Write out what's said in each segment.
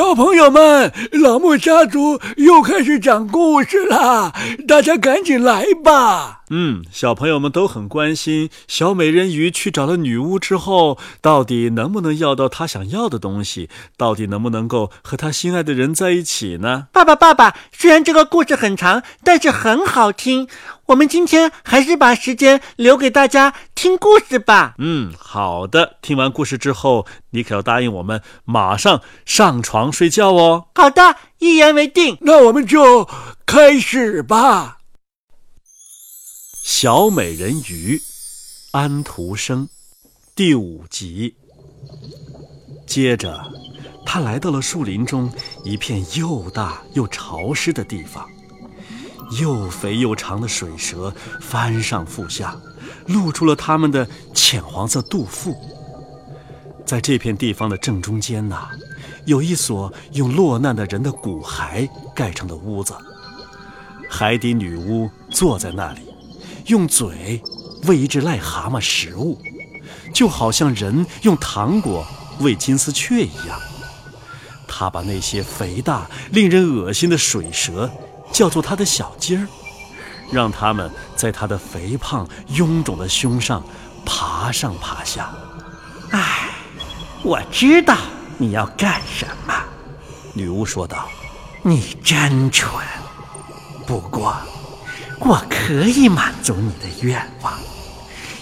小朋友们，老木家族又开始讲故事啦！大家赶紧来吧。嗯，小朋友们都很关心小美人鱼去找了女巫之后，到底能不能要到她想要的东西？到底能不能够和她心爱的人在一起呢？爸爸，爸爸，虽然这个故事很长，但是很好听。我们今天还是把时间留给大家听故事吧。嗯，好的。听完故事之后，你可要答应我们，马上上床睡觉哦。好的，一言为定。那我们就开始吧。小美人鱼，安徒生，第五集。接着，他来到了树林中一片又大又潮湿的地方。又肥又长的水蛇翻上覆下，露出了它们的浅黄色肚腹。在这片地方的正中间呐，有一所用落难的人的骨骸盖成的屋子。海底女巫坐在那里，用嘴喂一只癞蛤蟆食物，就好像人用糖果喂金丝雀一样。他把那些肥大、令人恶心的水蛇。叫做他的小鸡儿，让他们在他的肥胖臃肿的胸上爬上爬下。唉，我知道你要干什么，女巫说道。你真蠢，不过我可以满足你的愿望，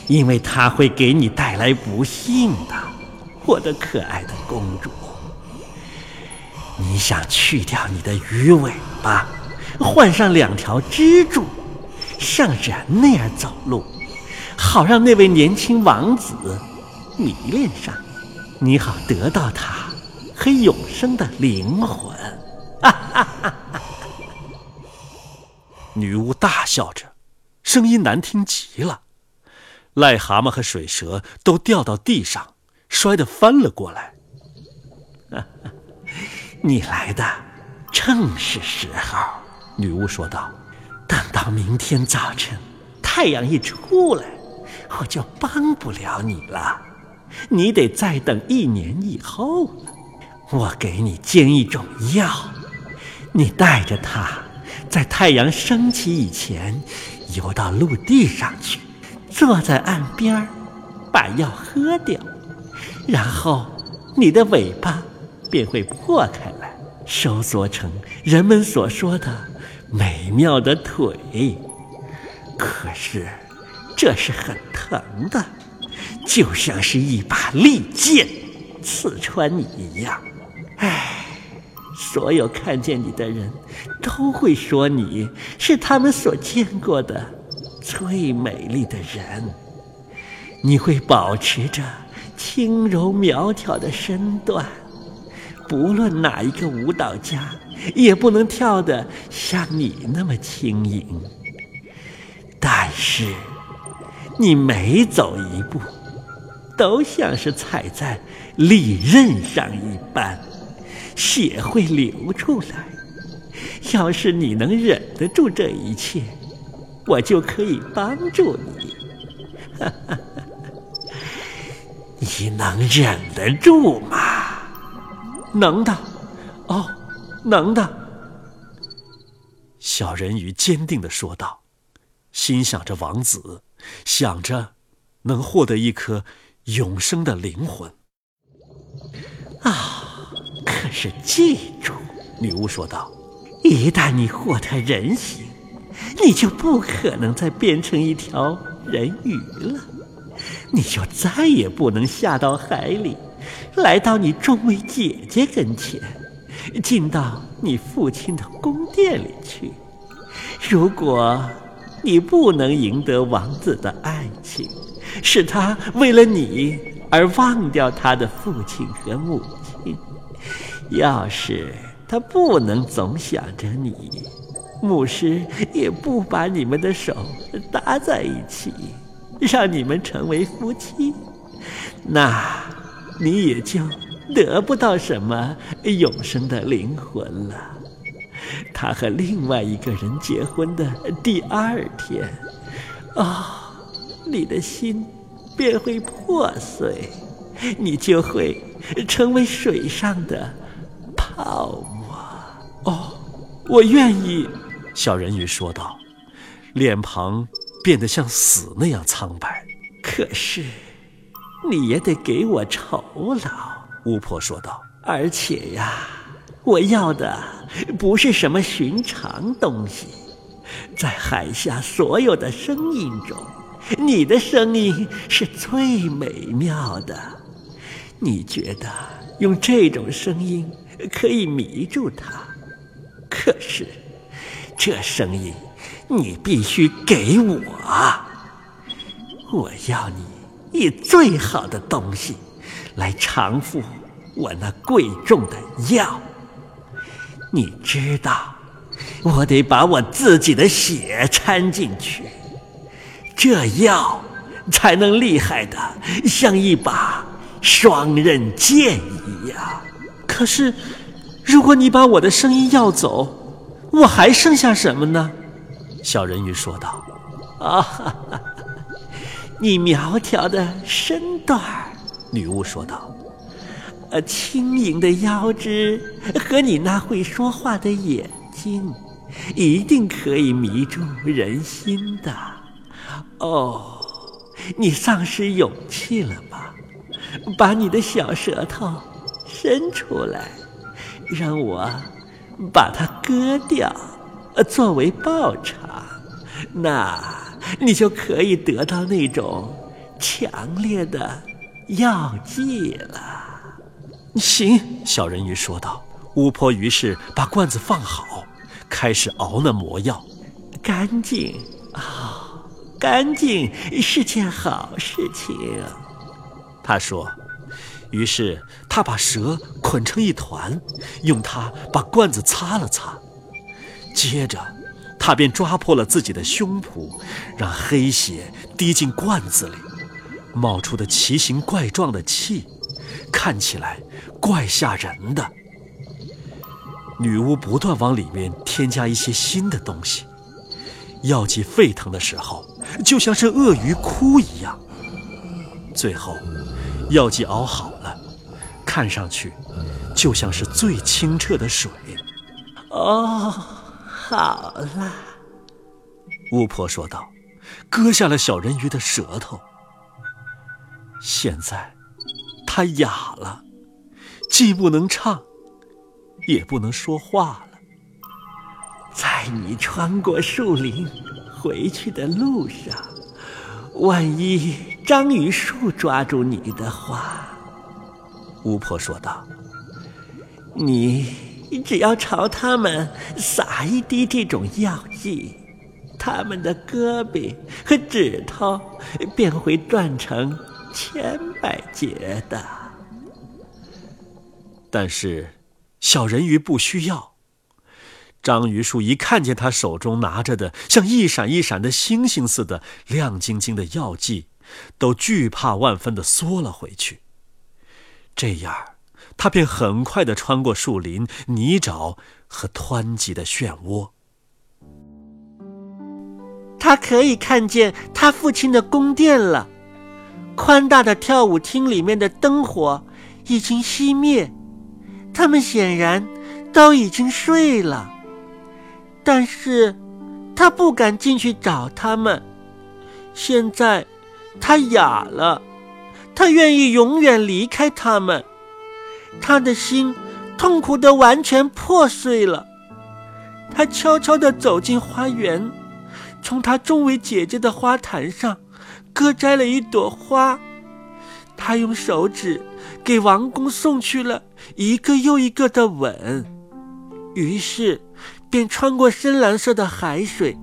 因为它会给你带来不幸的，我的可爱的公主。你想去掉你的鱼尾巴？换上两条支柱，像人那样走路，好让那位年轻王子迷恋上你，你好得到他和永生的灵魂。哈哈哈！女巫大笑着，声音难听极了。癞蛤蟆和水蛇都掉到地上，摔得翻了过来。你来的正是时候。女巫说道：“等到明天早晨，太阳一出来，我就帮不了你了。你得再等一年以后了。我给你煎一种药，你带着它，在太阳升起以前，游到陆地上去，坐在岸边把药喝掉，然后你的尾巴便会破开来，收缩成人们所说的。”美妙的腿，可是这是很疼的，就像是一把利剑刺穿你一样。所有看见你的人都会说你是他们所见过的最美丽的人。你会保持着轻柔苗条的身段，不论哪一个舞蹈家。也不能跳得像你那么轻盈，但是你每走一步，都像是踩在利刃上一般，血会流出来。要是你能忍得住这一切，我就可以帮助你。你能忍得住吗？能的。哦。能的，小人鱼坚定地说道，心想着王子，想着能获得一颗永生的灵魂。啊！可是记住，女巫说道，一旦你获得人形，你就不可能再变成一条人鱼了，你就再也不能下到海里，来到你众位姐姐跟前。进到你父亲的宫殿里去。如果你不能赢得王子的爱情，使他为了你而忘掉他的父亲和母亲；要是他不能总想着你，牧师也不把你们的手搭在一起，让你们成为夫妻，那你也就……得不到什么永生的灵魂了。他和另外一个人结婚的第二天，啊，你的心便会破碎，你就会成为水上的好吗？哦，我愿意。小人鱼说道，脸庞变得像死那样苍白。可是，你也得给我酬劳。巫婆说道，而且呀，我要的不是什么寻常东西，在海下所有的声音中，你的声音是最美妙的。你觉得用这种声音可以迷住他？可是。这声音，你必须给我。我要你以最好的东西来偿付我那贵重的药。你知道，我得把我自己的血掺进去，这药才能厉害的像一把双刃剑一样。可是，如果你把我的声音要走，我还剩下什么呢？小人鱼说道：“啊哈，你苗条的身段儿。”女巫说道：“呃，轻盈的腰肢和你那会说话的眼睛，一定可以迷住人心的。”哦，你丧失勇气了吧？把你的小舌头伸出来，让我。把它割掉，作为报偿，那你就可以得到那种强烈的药剂了。行，小人鱼说道。巫婆于是把罐子放好，开始熬那魔药。干净啊，干净是件好事情。他说。于是他把蛇捆成一团，用它把罐子擦了擦，接着他便抓破了自己的胸脯，让黑血滴进罐子里，冒出的奇形怪状的气，看起来怪吓人的。女巫不断往里面添加一些新的东西，药剂沸腾的时候，就像是鳄鱼哭一样。最后。药剂熬好了，看上去就像是最清澈的水。哦，好了，巫婆说道，割下了小人鱼的舌头。现在，它哑了，既不能唱，也不能说话了。在你穿过树林回去的路上。万一章鱼树抓住你的话，巫婆说道：“你只要朝他们撒一滴这种药剂，他们的胳膊和指头便会断成千百截的。”但是，小人鱼不需要。章鱼树一看见他手中拿着的像一闪一闪的星星似的亮晶晶的药剂，都惧怕万分的缩了回去。这样，他便很快的穿过树林、泥沼和湍急的漩涡。他可以看见他父亲的宫殿了，宽大的跳舞厅里面的灯火已经熄灭，他们显然都已经睡了。但是，他不敢进去找他们。现在，他哑了，他愿意永远离开他们。他的心痛苦的完全破碎了。他悄悄地走进花园，从他众位姐姐的花坛上割摘了一朵花。他用手指给王宫送去了一个又一个的吻。于是。便穿过深蓝色的海水，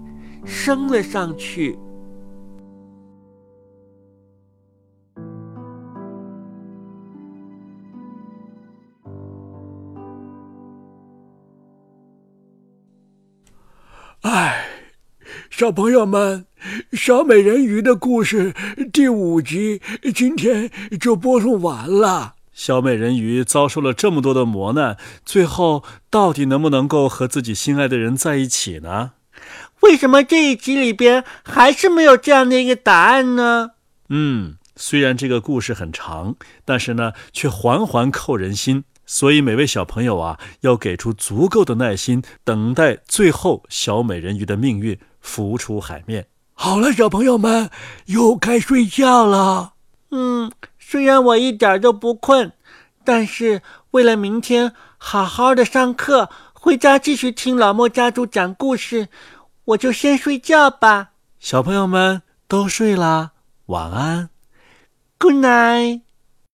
升了上去。哎，小朋友们，小美人鱼的故事第五集今天就播送完了。小美人鱼遭受了这么多的磨难，最后到底能不能够和自己心爱的人在一起呢？为什么这一集里边还是没有这样的一个答案呢？嗯，虽然这个故事很长，但是呢，却环环扣人心。所以每位小朋友啊，要给出足够的耐心，等待最后小美人鱼的命运浮出海面。好了，小朋友们，又该睡觉了。嗯，虽然我一点都不困，但是为了明天好好的上课，回家继续听老莫家族讲故事，我就先睡觉吧。小朋友们都睡啦，晚安，Good night。